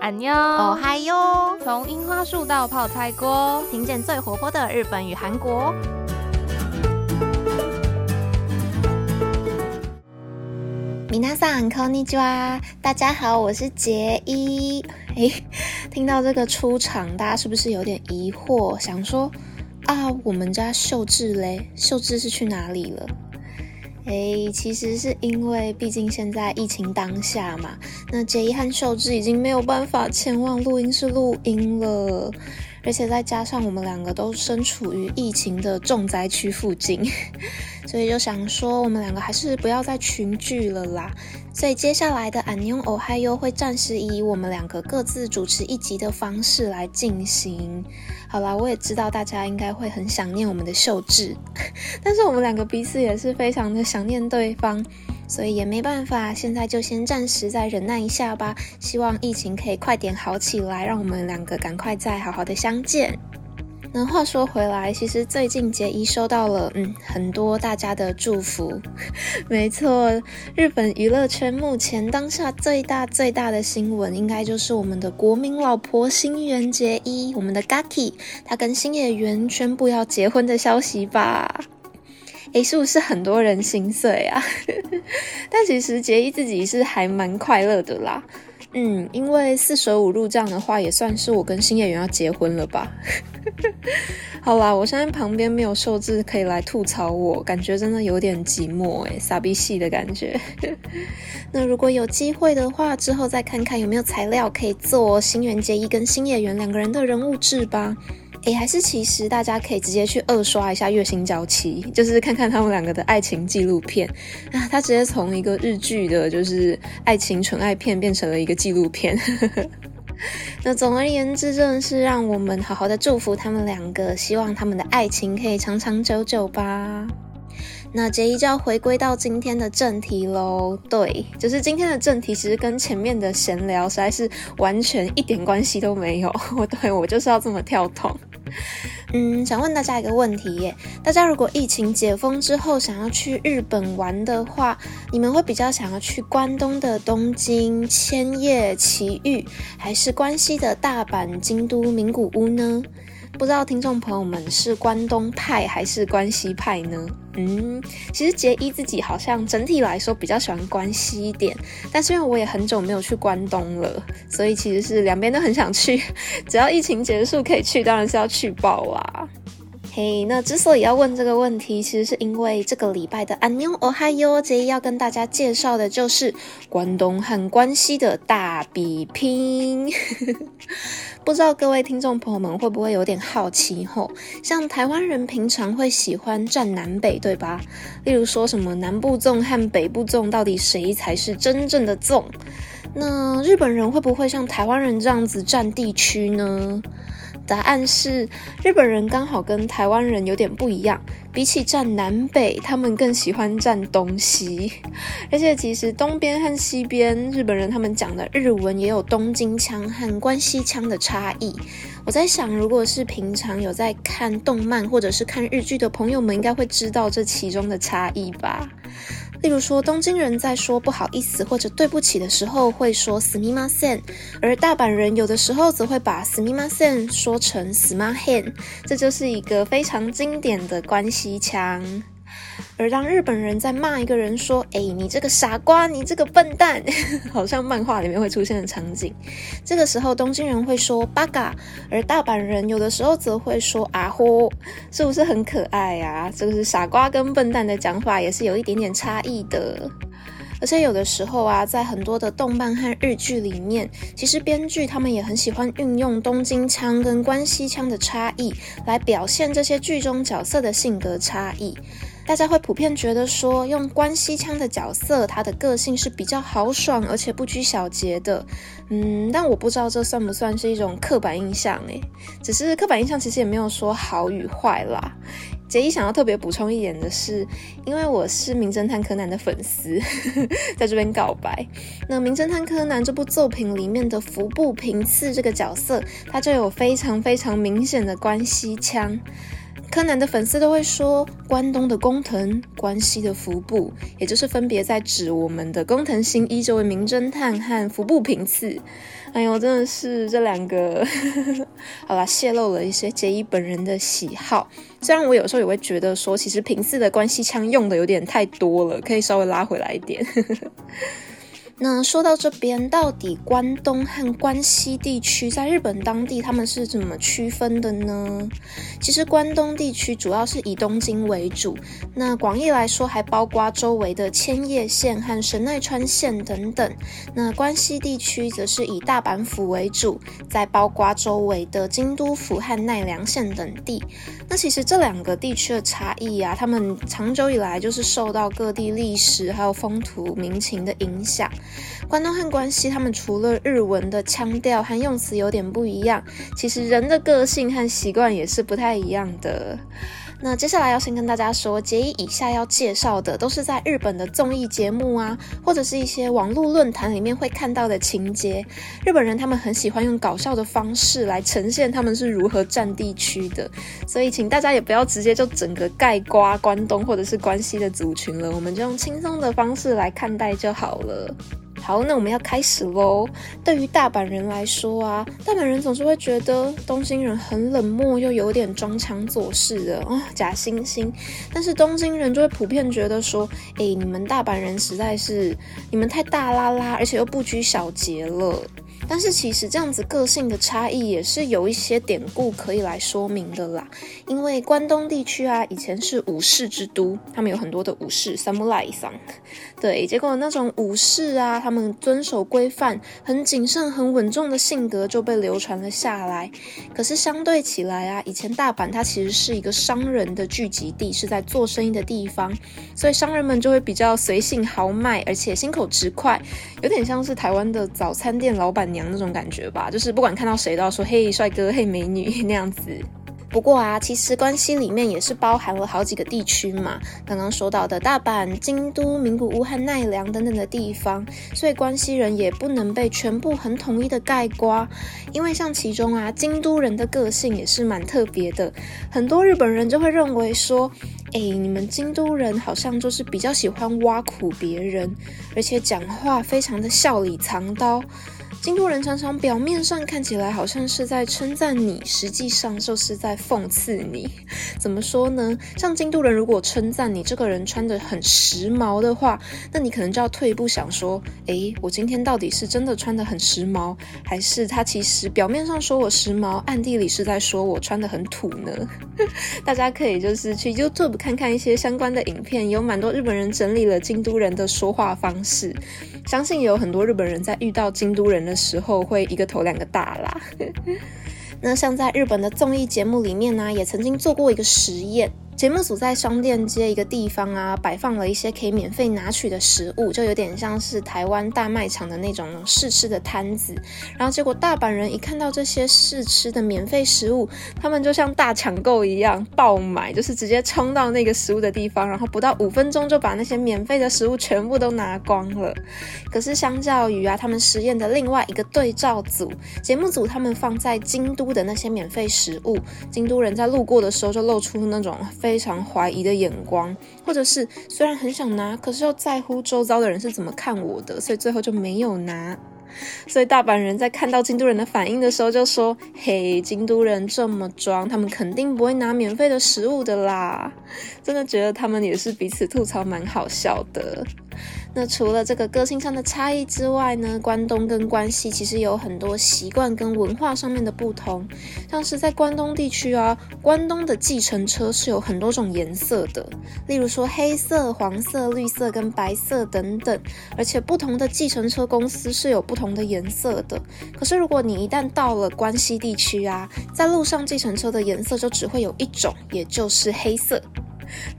安妞，哦嗨哟！从樱花树到泡菜锅，听见最活泼的日本与韩国。米娜桑こんにちは，大家好，我是杰一。诶，听到这个出场，大家是不是有点疑惑，想说啊，我们家秀智嘞？秀智是去哪里了？ 诶，其实是因为毕竟现在疫情当下嘛，那杰伊和秀智已经没有办法前往录音室录音了，而且再加上我们两个都身处于疫情的重灾区附近，所以就想说我们两个还是不要再群聚了啦。所以接下来的安妞哦嗨哟会暂时以我们两个各自主持一集的方式来进行。好啦，我也知道大家应该会很想念我们的秀智，但是我们两个彼此也是非常的想念对方，所以也没办法，现在就先暂时再忍耐一下吧。希望疫情可以快点好起来，让我们两个赶快再好好的相见。那话说回来，其实最近杰一收到了嗯很多大家的祝福。没错，日本娱乐圈目前当下最大最大的新闻，应该就是我们的国民老婆新垣结衣，我们的 Gaki，她跟新演员宣布要结婚的消息吧。诶，是不是很多人心碎啊？但其实结衣自己是还蛮快乐的啦。嗯，因为四舍五入这样的话，也算是我跟新演员要结婚了吧。好啦，我现在旁边没有秀智可以来吐槽我，感觉真的有点寂寞诶，傻逼戏的感觉。那如果有机会的话，之后再看看有没有材料可以做新垣结衣跟新演员两个人的人物志吧。诶，还是其实大家可以直接去二刷一下《月薪娇妻》，就是看看他们两个的爱情纪录片啊。他直接从一个日剧的，就是爱情纯爱片，变成了一个纪录片。那总而言之，真的是让我们好好的祝福他们两个，希望他们的爱情可以长长久久吧。那杰一就要回归到今天的正题喽。对，就是今天的正题，其实跟前面的闲聊实在是完全一点关系都没有。我对我就是要这么跳痛。嗯，想问大家一个问题耶，大家如果疫情解封之后想要去日本玩的话，你们会比较想要去关东的东京、千叶、埼玉，还是关西的大阪、京都、名古屋呢？不知道听众朋友们是关东派还是关西派呢？嗯，其实杰伊自己好像整体来说比较喜欢关西一点，但是因为我也很久没有去关东了，所以其实是两边都很想去。只要疫情结束可以去，当然是要去报啦。嘿，那之所以要问这个问题，其实是因为这个礼拜的安妞哦嗨哟，杰一要跟大家介绍的就是关东和关西的大比拼。不知道各位听众朋友们会不会有点好奇吼？像台湾人平常会喜欢站南北，对吧？例如说什么南部粽和北部粽到底谁才是真正的粽？那日本人会不会像台湾人这样子占地区呢？答案是，日本人刚好跟台湾人有点不一样，比起站南北，他们更喜欢站东西。而且其实东边和西边，日本人他们讲的日文也有东京腔和关西腔的差异。我在想，如果是平常有在看动漫或者是看日剧的朋友们，应该会知道这其中的差异吧。例如说，东京人在说不好意思或者对不起的时候会说すみません，而大阪人有的时候则会把すみません说成すまへん，这就是一个非常经典的关西腔。 而当日本人在骂一个人说：“哎，你这个傻瓜，你这个笨蛋”，好像漫画里面会出现的场景。这个时候，东京人会说“八嘎”，而大阪人有的时候则会说“啊呼”，是不是很可爱呀？这个是傻瓜跟笨蛋的讲法，也是有一点点差异的。而且有的时候啊，在很多的动漫和日剧里面，其实编剧他们也很喜欢运用东京腔跟关西腔的差异，来表现这些剧中角色的性格差异。大家会普遍觉得说，用关西腔的角色，他的个性是比较豪爽，而且不拘小节的。嗯，但我不知道这算不算是一种刻板印象诶，只是刻板印象其实也没有说好与坏啦。杰一想要特别补充一点的是，因为我是名侦探柯南的粉丝，在这边告白。那名侦探柯南这部作品里面的服部平次这个角色，他就有非常非常明显的关西腔。柯南的粉丝都会说，关东的工藤，关西的服部，也就是分别在指我们的工藤新一这位名侦探和服部平次。哎呦，真的是这两个，好啦，泄露了一些杰伊本人的喜好。虽然我有时候也会觉得说，其实平次的关系腔用的有点太多了，可以稍微拉回来一点。呵呵那说到这边，到底关东和关西地区在日本当地他们是怎么区分的呢？其实关东地区主要是以东京为主，那广义来说还包括周围的千叶县和神奈川县等等。那关西地区则是以大阪府为主，再包括周围的京都府和奈良县等地。那其实这两个地区的差异啊，他们长久以来就是受到各地历史还有风土民情的影响。关东和关西，他们除了日文的腔调和用词有点不一样，其实人的个性和习惯也是不太一样的。那接下来要先跟大家说，杰伊以下要介绍的都是在日本的综艺节目啊，或者是一些网络论坛里面会看到的情节。日本人他们很喜欢用搞笑的方式来呈现他们是如何占地区的，所以请大家也不要直接就整个盖瓜关东或者是关西的族群了，我们就用轻松的方式来看待就好了。好，那我们要开始喽。对于大阪人来说啊，大阪人总是会觉得东京人很冷漠，又有点装腔作势的啊，假惺惺。但是东京人就会普遍觉得说，哎，你们大阪人实在是，你们太大啦啦，而且又不拘小节了。但是其实这样子个性的差异也是有一些典故可以来说明的啦。因为关东地区啊，以前是武士之都，他们有很多的武士 （samurai） 桑。对，结果那种武士啊，他们遵守规范、很谨慎、很稳重的性格就被流传了下来。可是相对起来啊，以前大阪它其实是一个商人的聚集地，是在做生意的地方，所以商人们就会比较随性豪迈，而且心口直快，有点像是台湾的早餐店老板娘。那种感觉吧，就是不管看到谁都要说“嘿，帅哥，嘿，美女” 那样子。不过啊，其实关西里面也是包含了好几个地区嘛。刚刚说到的大阪、京都、名古屋和奈良等等的地方，所以关西人也不能被全部很统一的盖瓜。因为像其中啊，京都人的个性也是蛮特别的。很多日本人就会认为说，哎，你们京都人好像就是比较喜欢挖苦别人，而且讲话非常的笑里藏刀。京都人常常表面上看起来好像是在称赞你，实际上就是在讽刺你。怎么说呢？像京都人如果称赞你这个人穿的很时髦的话，那你可能就要退一步想说：诶，我今天到底是真的穿的很时髦，还是他其实表面上说我时髦，暗地里是在说我穿的很土呢？大家可以就是去 YouTube 看看一些相关的影片，有蛮多日本人整理了京都人的说话方式。相信也有很多日本人在遇到京都人的时候会一个头两个大啦。那像在日本的综艺节目里面呢，也曾经做过一个实验。节目组在商店街一个地方啊，摆放了一些可以免费拿取的食物，就有点像是台湾大卖场的那种试吃的摊子。然后结果大阪人一看到这些试吃的免费食物，他们就像大抢购一样爆买，就是直接冲到那个食物的地方，然后不到五分钟就把那些免费的食物全部都拿光了。可是相较于啊，他们实验的另外一个对照组，节目组他们放在京都的那些免费食物，京都人在路过的时候就露出那种非。常怀疑的眼光，或者是虽然很想拿，可是又在乎周遭的人是怎么看我的，所以最后就没有拿。所以大阪人在看到京都人的反应的时候，就说：“嘿，京都人这么装，他们肯定不会拿免费的食物的啦。”真的觉得他们也是彼此吐槽，蛮好笑的。那除了这个个性上的差异之外呢，关东跟关西其实有很多习惯跟文化上面的不同。像是在关东地区啊，关东的计程车是有很多种颜色的，例如说黑色、黄色、绿色跟白色等等。而且不同的计程车公司是有不同的颜色的。可是如果你一旦到了关西地区啊，在路上计程车的颜色就只会有一种，也就是黑色。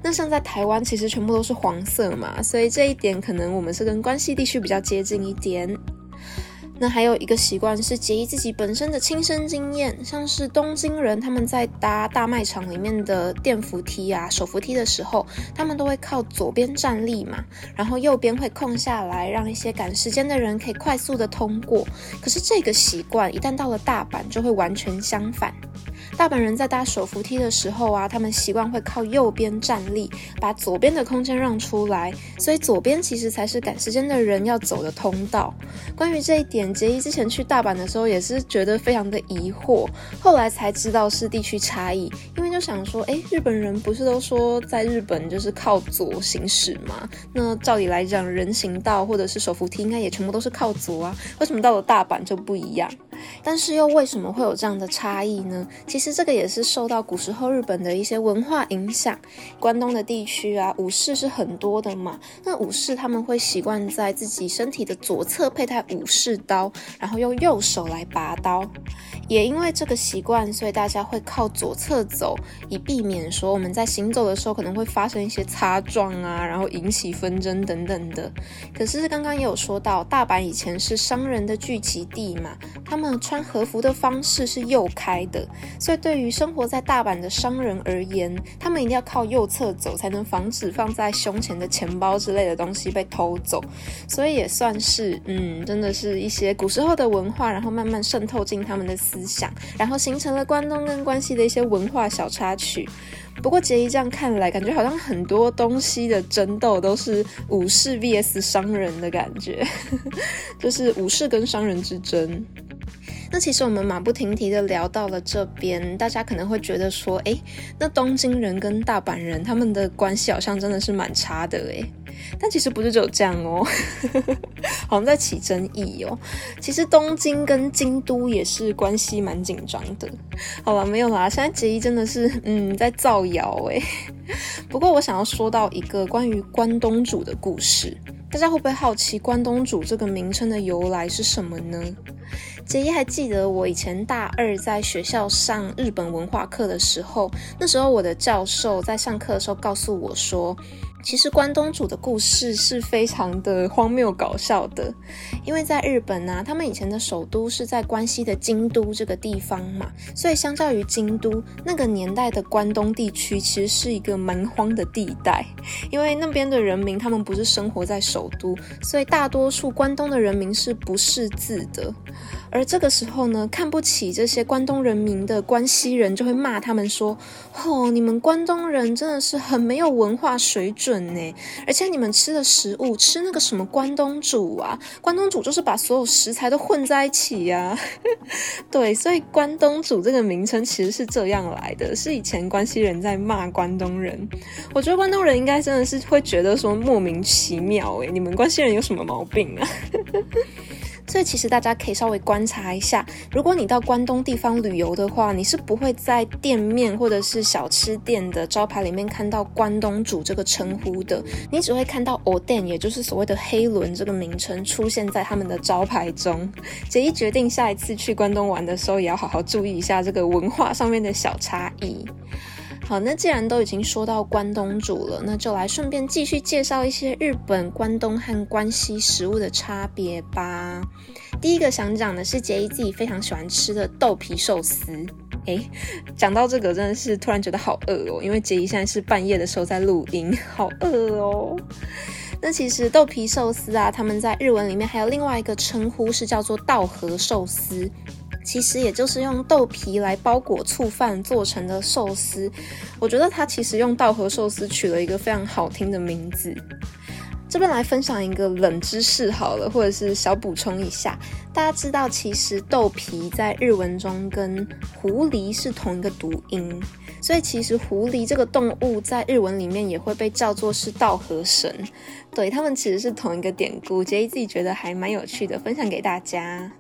那像在台湾，其实全部都是黄色嘛，所以这一点可能我们是跟关西地区比较接近一点。那还有一个习惯是结义自己本身的亲身经验，像是东京人他们在搭大卖场里面的电扶梯啊、手扶梯的时候，他们都会靠左边站立嘛，然后右边会空下来，让一些赶时间的人可以快速的通过。可是这个习惯一旦到了大阪，就会完全相反。大阪人在搭手扶梯的时候啊，他们习惯会靠右边站立，把左边的空间让出来，所以左边其实才是赶时间的人要走的通道。关于这一点，杰伊之前去大阪的时候也是觉得非常的疑惑，后来才知道是地区差异，因为就想说，哎，日本人不是都说在日本就是靠左行驶吗？那照理来讲，人行道或者是手扶梯应该也全部都是靠左啊，为什么到了大阪就不一样？但是又为什么会有这样的差异呢？其实这个也是受到古时候日本的一些文化影响。关东的地区啊，武士是很多的嘛。那武士他们会习惯在自己身体的左侧佩戴武士刀，然后用右手来拔刀。也因为这个习惯，所以大家会靠左侧走，以避免说我们在行走的时候可能会发生一些擦撞啊，然后引起纷争等等的。可是刚刚也有说到，大阪以前是商人的聚集地嘛，他们穿和服的方式是右开的，所以对于生活在大阪的商人而言，他们一定要靠右侧走，才能防止放在胸前的钱包之类的东西被偷走。所以也算是，嗯，真的是一些古时候的文化，然后慢慢渗透进他们的思想，然后形成了关东跟关西的一些文化小插曲。不过杰伊这样看来，感觉好像很多东西的争斗都是武士 vs 商人的感觉，就是武士跟商人之争。那其实我们马不停蹄的聊到了这边，大家可能会觉得说，哎，那东京人跟大阪人他们的关系好像真的是蛮差的哎，但其实不是只有这样哦，好像在起争议哦。其实东京跟京都也是关系蛮紧张的。好了，没有啦，现在杰伊真的是嗯在造谣哎。不过我想要说到一个关于关东煮的故事，大家会不会好奇关东煮这个名称的由来是什么呢？杰伊还记得我以前大二在学校上日本文化课的时候，那时候我的教授在上课的时候告诉我说。其实关东煮的故事是非常的荒谬搞笑的，因为在日本呢，他们以前的首都是在关西的京都这个地方嘛，所以相较于京都那个年代的关东地区，其实是一个蛮荒的地带，因为那边的人民他们不是生活在首都，所以大多数关东的人民是不识字的。而这个时候呢，看不起这些关东人民的关西人就会骂他们说：“哦，你们关东人真的是很没有文化水准呢！而且你们吃的食物，吃那个什么关东煮啊，关东煮就是把所有食材都混在一起呀。”对，所以关东煮这个名称其实是这样来的，是以前关西人在骂关东人。我觉得关东人应该真的是会觉得说莫名其妙诶，你们关西人有什么毛病啊？所以其实大家可以稍微观察一下，如果你到关东地方旅游的话，你是不会在店面或者是小吃店的招牌里面看到关东煮这个称呼的，你只会看到 oden，也就是所谓的黑轮这个名称出现在他们的招牌中。杰伊决定下一次去关东玩的时候，也要好好注意一下这个文化上面的小差异。好，那既然都已经说到关东煮了，那就来顺便继续介绍一些日本关东和关西食物的差别吧。第一个想讲的是杰伊自己非常喜欢吃的豆皮寿司。诶，讲到这个真的是突然觉得好饿哦，因为杰伊现在是半夜的时候在录音，好饿哦。那其实豆皮寿司啊，他们在日文里面还有另外一个称呼是叫做稻荷寿司。其实也就是用豆皮来包裹醋饭做成的寿司，我觉得它其实用稻荷寿司取了一个非常好听的名字。这边来分享一个冷知识好了，或者是小补充一下，大家知道其实豆皮在日文中跟狐狸是同一个读音，所以其实狐狸这个动物在日文里面也会被叫做是稻荷神，对他们其实是同一个典故，杰伊自己觉得还蛮有趣的，分享给大家。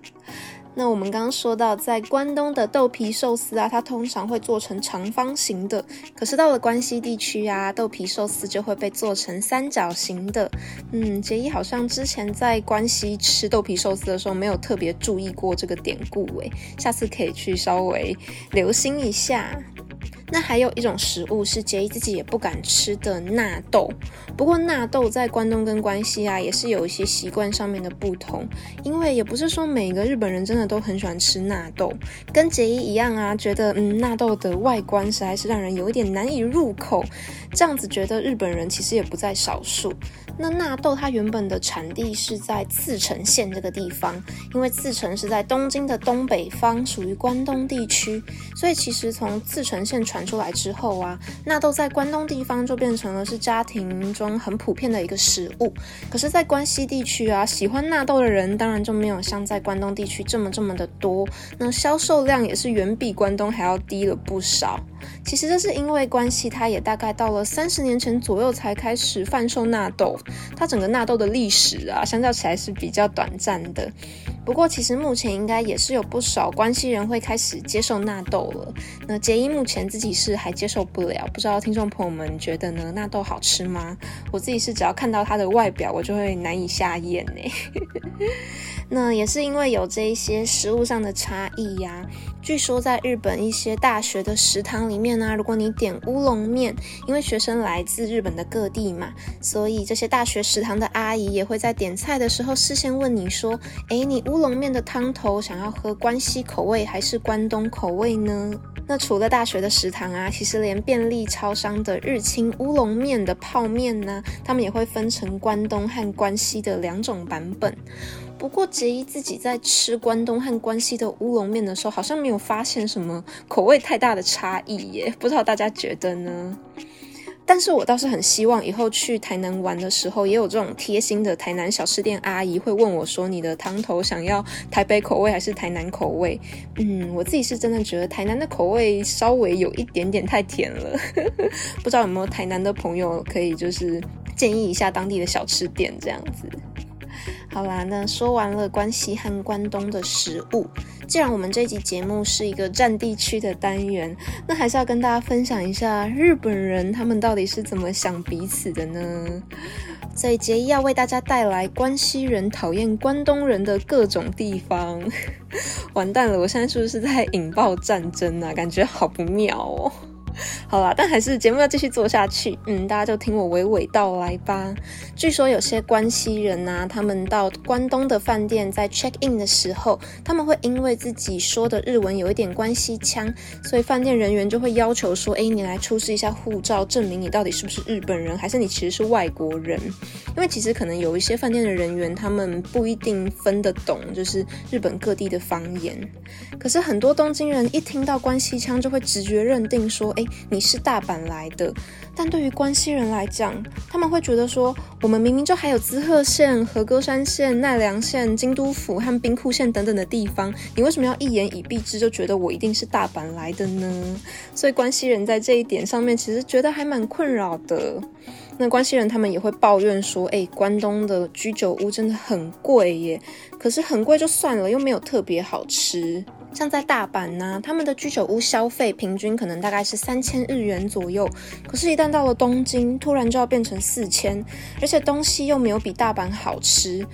那我们刚刚说到，在关东的豆皮寿司啊，它通常会做成长方形的。可是到了关西地区啊，豆皮寿司就会被做成三角形的。嗯，杰伊好像之前在关西吃豆皮寿司的时候，没有特别注意过这个典故诶，下次可以去稍微留心一下。那还有一种食物是杰伊自己也不敢吃的纳豆。不过纳豆在关东跟关西啊，也是有一些习惯上面的不同。因为也不是说每个日本人真的都很喜欢吃纳豆，跟杰伊一样啊，觉得嗯纳豆的外观实在是让人有一点难以入口。这样子觉得日本人其实也不在少数。那纳豆它原本的产地是在茨城县这个地方，因为茨城是在东京的东北方，属于关东地区，所以其实从茨城县传出来之后啊，纳豆在关东地方就变成了是家庭中很普遍的一个食物。可是，在关西地区啊，喜欢纳豆的人当然就没有像在关东地区这么这么的多，那销售量也是远比关东还要低了不少。其实这是因为关系，它也大概到了三十年前左右才开始贩售纳豆，它整个纳豆的历史啊，相较起来是比较短暂的。不过其实目前应该也是有不少关系人会开始接受纳豆了。那杰伊目前自己是还接受不了，不知道听众朋友们觉得呢？纳豆好吃吗？我自己是只要看到它的外表，我就会难以下咽呢。那也是因为有这一些食物上的差异呀。据说在日本一些大学的食堂里面呢，如果你点乌龙面，因为学生来自日本的各地嘛，所以这些大学食堂的阿姨也会在点菜的时候事先问你说：“哎，你乌龙面的汤头想要喝关西口味还是关东口味呢？”那除了大学的食堂啊，其实连便利超商的日清乌龙面的泡面呢，他们也会分成关东和关西的两种版本。不过杰伊自己在吃关东和关西的乌龙面的时候，好像没有发现什么口味太大的差异耶，不知道大家觉得呢？但是我倒是很希望以后去台南玩的时候，也有这种贴心的台南小吃店阿姨会问我说：“你的汤头想要台北口味还是台南口味？”嗯，我自己是真的觉得台南的口味稍微有一点点太甜了，不知道有没有台南的朋友可以就是建议一下当地的小吃店这样子。好啦，那说完了关西和关东的食物，既然我们这集节目是一个占地区的单元，那还是要跟大家分享一下日本人他们到底是怎么想彼此的呢？所以杰伊要为大家带来关西人讨厌关东人的各种地方。完蛋了，我现在是不是在引爆战争啊？感觉好不妙哦。好啦，但还是节目要继续做下去。嗯，大家就听我娓娓道来吧。据说有些关西人呐，他们到关东的饭店在 check in 的时候，他们会因为自己说的日文有一点关西腔，所以饭店人员就会要求说：“哎，你来出示一下护照，证明你到底是不是日本人，还是你其实是外国人？”因为其实可能有一些饭店的人员，他们不一定分得懂，就是日本各地的方言。可是很多东京人一听到关西腔，就会直觉认定说：“哎。”你是大阪来的，但对于关西人来讲，他们会觉得说，我们明明就还有滋贺县、和歌山县、奈良县、京都府和兵库县等等的地方，你为什么要一言以蔽之，就觉得我一定是大阪来的呢？所以关西人在这一点上面，其实觉得还蛮困扰的。那关西人他们也会抱怨说，哎，关东的居酒屋真的很贵耶，可是很贵就算了，又没有特别好吃。像在大阪呢，他们的居酒屋消费平均可能大概是三千日元左右，可是，一旦到了东京，突然就要变成四千，而且东西又没有比大阪好吃。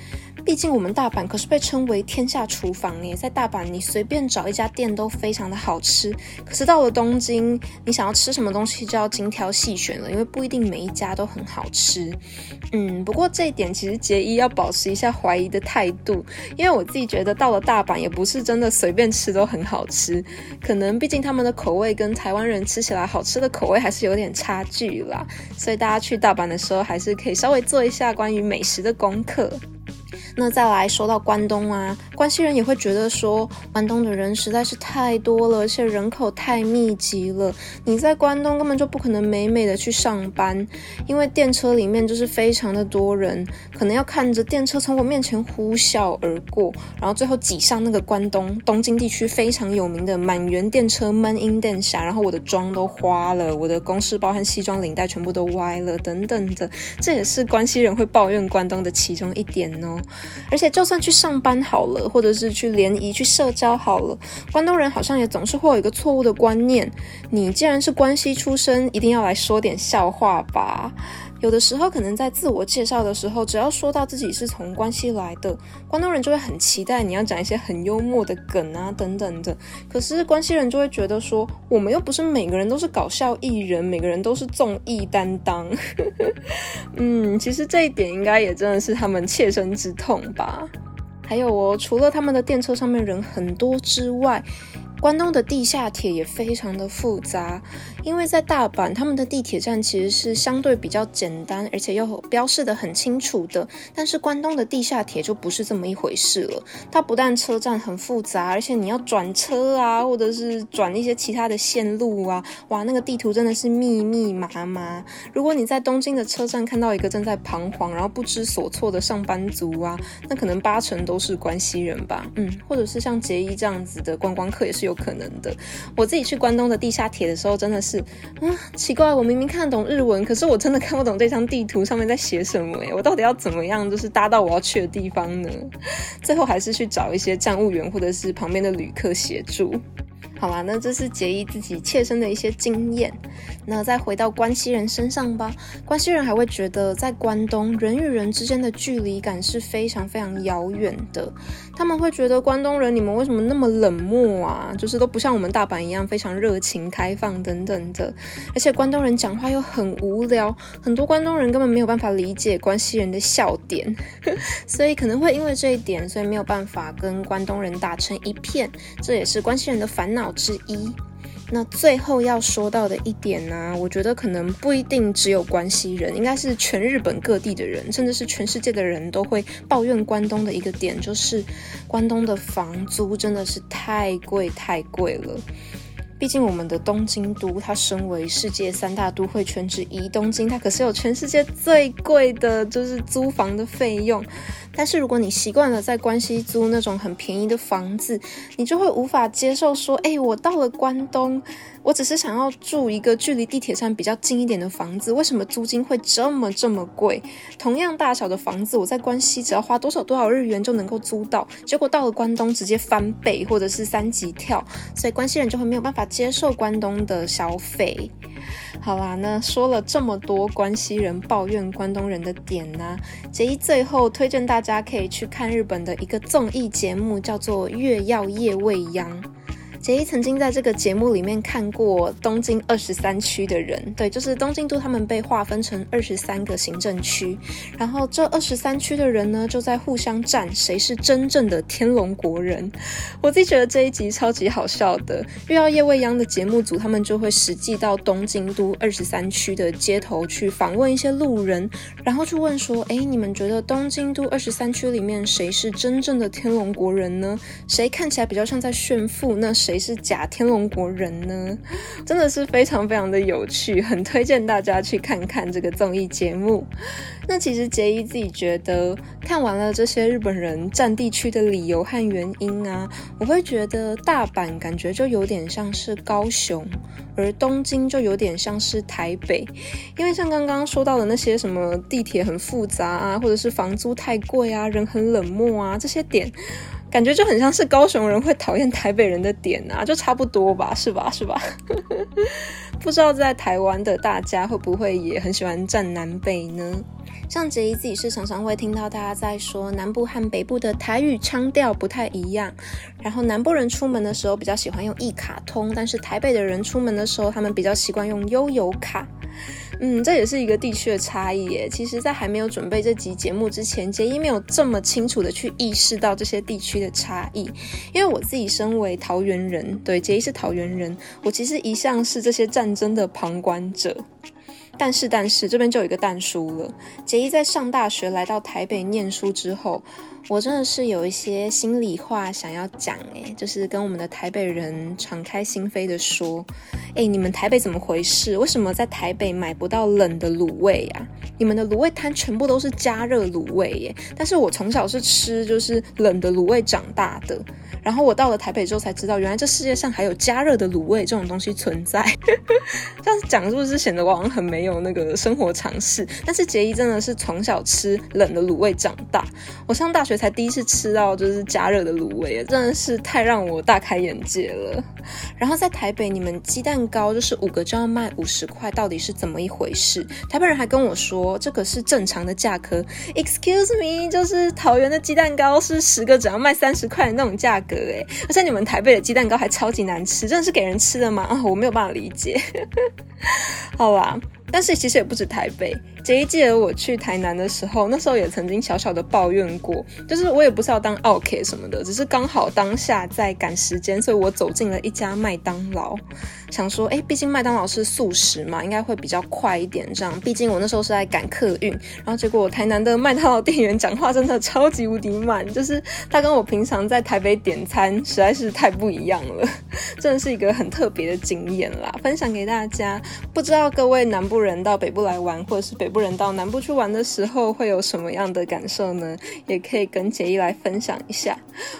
毕竟我们大阪可是被称为天下厨房耶，在大阪你随便找一家店都非常的好吃，可是到了东京，你想要吃什么东西就要精挑细选了，因为不一定每一家都很好吃。嗯，不过这一点其实杰伊要保持一下怀疑的态度，因为我自己觉得到了大阪也不是真的随便吃都很好吃，可能毕竟他们的口味跟台湾人吃起来好吃的口味还是有点差距啦，所以大家去大阪的时候还是可以稍微做一下关于美食的功课。那再来说到关东啊，关西人也会觉得说，关东的人实在是太多了，而且人口太密集了。你在关东根本就不可能美美的去上班，因为电车里面就是非常的多人，可能要看着电车从我面前呼啸而过，然后最后挤上那个关东东京地区非常有名的满员电车闷音电匣，然后我的妆都花了，我的公事包和西装领带全部都歪了，等等的，这也是关西人会抱怨关东的其中一点哦。而且，就算去上班好了，或者是去联谊、去社交好了，关东人好像也总是会有一个错误的观念：你既然是关西出身，一定要来说点笑话吧。有的时候可能在自我介绍的时候，只要说到自己是从关西来的，关东人就会很期待你要讲一些很幽默的梗啊等等的。可是关西人就会觉得说，我们又不是每个人都是搞笑艺人，每个人都是综艺担当。嗯，其实这一点应该也真的是他们切身之痛吧。还有哦，除了他们的电车上面人很多之外，关东的地下铁也非常的复杂，因为在大阪，他们的地铁站其实是相对比较简单，而且又标示的很清楚的。但是关东的地下铁就不是这么一回事了，它不但车站很复杂，而且你要转车啊，或者是转一些其他的线路啊，哇，那个地图真的是密密麻麻。如果你在东京的车站看到一个正在彷徨，然后不知所措的上班族啊，那可能八成都是关西人吧，嗯，或者是像杰伊这样子的观光客也是。有可能的，我自己去关东的地下铁的时候，真的是啊，奇怪，我明明看得懂日文，可是我真的看不懂这张地图上面在写什么哎，我到底要怎么样，就是搭到我要去的地方呢？最后还是去找一些站务员或者是旁边的旅客协助。好啦，那这是杰伊自己切身的一些经验。那再回到关西人身上吧，关西人还会觉得在关东人与人之间的距离感是非常非常遥远的。他们会觉得关东人你们为什么那么冷漠啊？就是都不像我们大阪一样非常热情开放等等的。而且关东人讲话又很无聊，很多关东人根本没有办法理解关西人的笑点，所以可能会因为这一点，所以没有办法跟关东人打成一片。这也是关西人的烦恼。之一，那最后要说到的一点呢，我觉得可能不一定只有关西人，应该是全日本各地的人，甚至是全世界的人都会抱怨关东的一个点，就是关东的房租真的是太贵太贵了。毕竟我们的东京都，它身为世界三大都会圈之一，东京它可是有全世界最贵的，就是租房的费用。但是如果你习惯了在关西租那种很便宜的房子，你就会无法接受说，哎，我到了关东，我只是想要住一个距离地铁站比较近一点的房子，为什么租金会这么这么贵？同样大小的房子，我在关西只要花多少多少日元就能够租到，结果到了关东直接翻倍或者是三级跳，所以关西人就会没有办法接受关东的消费。好啦，那说了这么多关西人抱怨关东人的点呢，杰一最后推荐大家可以去看日本的一个综艺节目，叫做《月曜夜未央》。杰伊曾经在这个节目里面看过东京二十三区的人，对，就是东京都他们被划分成二十三个行政区，然后这二十三区的人呢，就在互相战谁是真正的天龙国人。我自己觉得这一集超级好笑的，遇到夜未央的节目组，他们就会实际到东京都二十三区的街头去访问一些路人，然后去问说，哎，你们觉得东京都二十三区里面谁是真正的天龙国人呢？谁看起来比较像在炫富？那谁是假天龙国人呢？真的是非常非常的有趣，很推荐大家去看看这个综艺节目。那其实杰伊自己觉得，看完了这些日本人占地区的理由和原因啊，我会觉得大阪感觉就有点像是高雄，而东京就有点像是台北。因为像刚刚说到的那些什么地铁很复杂啊，或者是房租太贵啊，人很冷漠啊，这些点。感觉就很像是高雄人会讨厌台北人的点啊，就差不多吧，是吧？是吧？不知道在台湾的大家会不会也很喜欢站南北呢？像杰伊自己是常常会听到大家在说南部和北部的台语腔调不太一样，然后南部人出门的时候比较喜欢用一卡通，但是台北的人出门的时候他们比较习惯用悠游卡。嗯，这也是一个地区的差异耶。其实，在还没有准备这集节目之前，杰伊没有这么清楚的去意识到这些地区的差异。因为我自己身为桃园人，对，杰伊是桃园人，我其实一向是这些战争的旁观者。但是，但是这边就有一个但书了。杰伊在上大学来到台北念书之后，我真的是有一些心里话想要讲诶，就是跟我们的台北人敞开心扉的说，哎，你们台北怎么回事？为什么在台北买不到冷的卤味呀？你们的卤味摊全部都是加热卤味耶。但是我从小是吃就是冷的卤味长大的。然后我到了台北之后才知道，原来这世界上还有加热的卤味这种东西存在。这样讲是不是显得我好像很没有那个生活常识？但是杰伊真的是从小吃冷的卤味长大，我上大学才第一次吃到就是加热的卤味，真的是太让我大开眼界了。然后在台北，你们鸡蛋糕就是五个就要卖五十块，到底是怎么一回事？台北人还跟我说这个是正常的价格。Excuse me，就是桃园的鸡蛋糕是十个只要卖三十块的那种价格诶，而且你们台北的鸡蛋糕还超级难吃，真的是给人吃的吗？啊，我没有办法理解。好吧。但是其实也不止台北，杰一记得我去台南的时候，那时候也曾经小小的抱怨过，就是我也不是要当 OK 什么的，只是刚好当下在赶时间，所以我走进了一家麦当劳，想说，哎，毕竟麦当劳是素食嘛，应该会比较快一点。这样，毕竟我那时候是在赶客运，然后结果台南的麦当劳店员讲话真的超级无敌慢，就是他跟我平常在台北点餐实在是太不一样了，真的是一个很特别的经验啦，分享给大家。不知道各位南部。人到北部来玩，或者是北部人到南部去玩的时候，会有什么样的感受呢？也可以跟杰一来分享一下。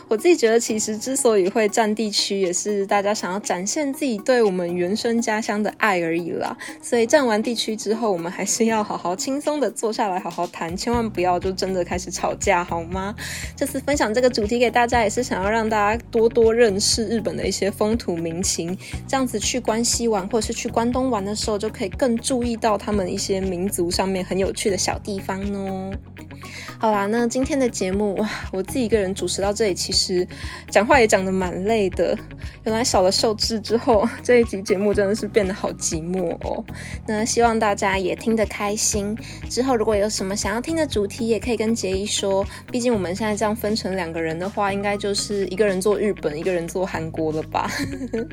我自己觉得，其实之所以会占地区，也是大家想要展现自己对我们原生家乡的爱而已啦。所以占完地区之后，我们还是要好好轻松的坐下来好好谈，千万不要就真的开始吵架，好吗？这次分享这个主题给大家，也是想要让大家多多认识日本的一些风土民情，这样子去关西玩或者是去关东玩的时候，就可以更注意。到他们一些民族上面很有趣的小地方呢。好啦，那今天的节目哇，我自己一个人主持到这里，其实讲话也讲得蛮累的。原来少了受制之后，这一集节目真的是变得好寂寞哦。那希望大家也听得开心。之后如果有什么想要听的主题，也可以跟杰一说。毕竟我们现在这样分成两个人的话，应该就是一个人做日本，一个人做韩国了吧？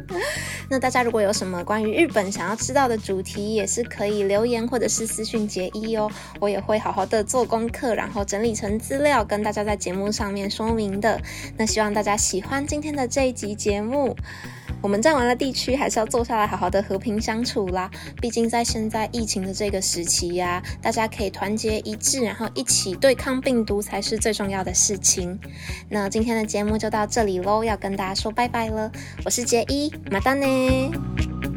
那大家如果有什么关于日本想要知道的主题，也是可以留言或者是私讯杰一哦。我也会好好的做功课，然后。整理成资料，跟大家在节目上面说明的。那希望大家喜欢今天的这一集节目。我们站完了地区，还是要坐下来好好的和平相处啦。毕竟在现在疫情的这个时期呀，大家可以团结一致，然后一起对抗病毒才是最重要的事情。那今天的节目就到这里喽，要跟大家说拜拜了。我是杰一，马丹呢。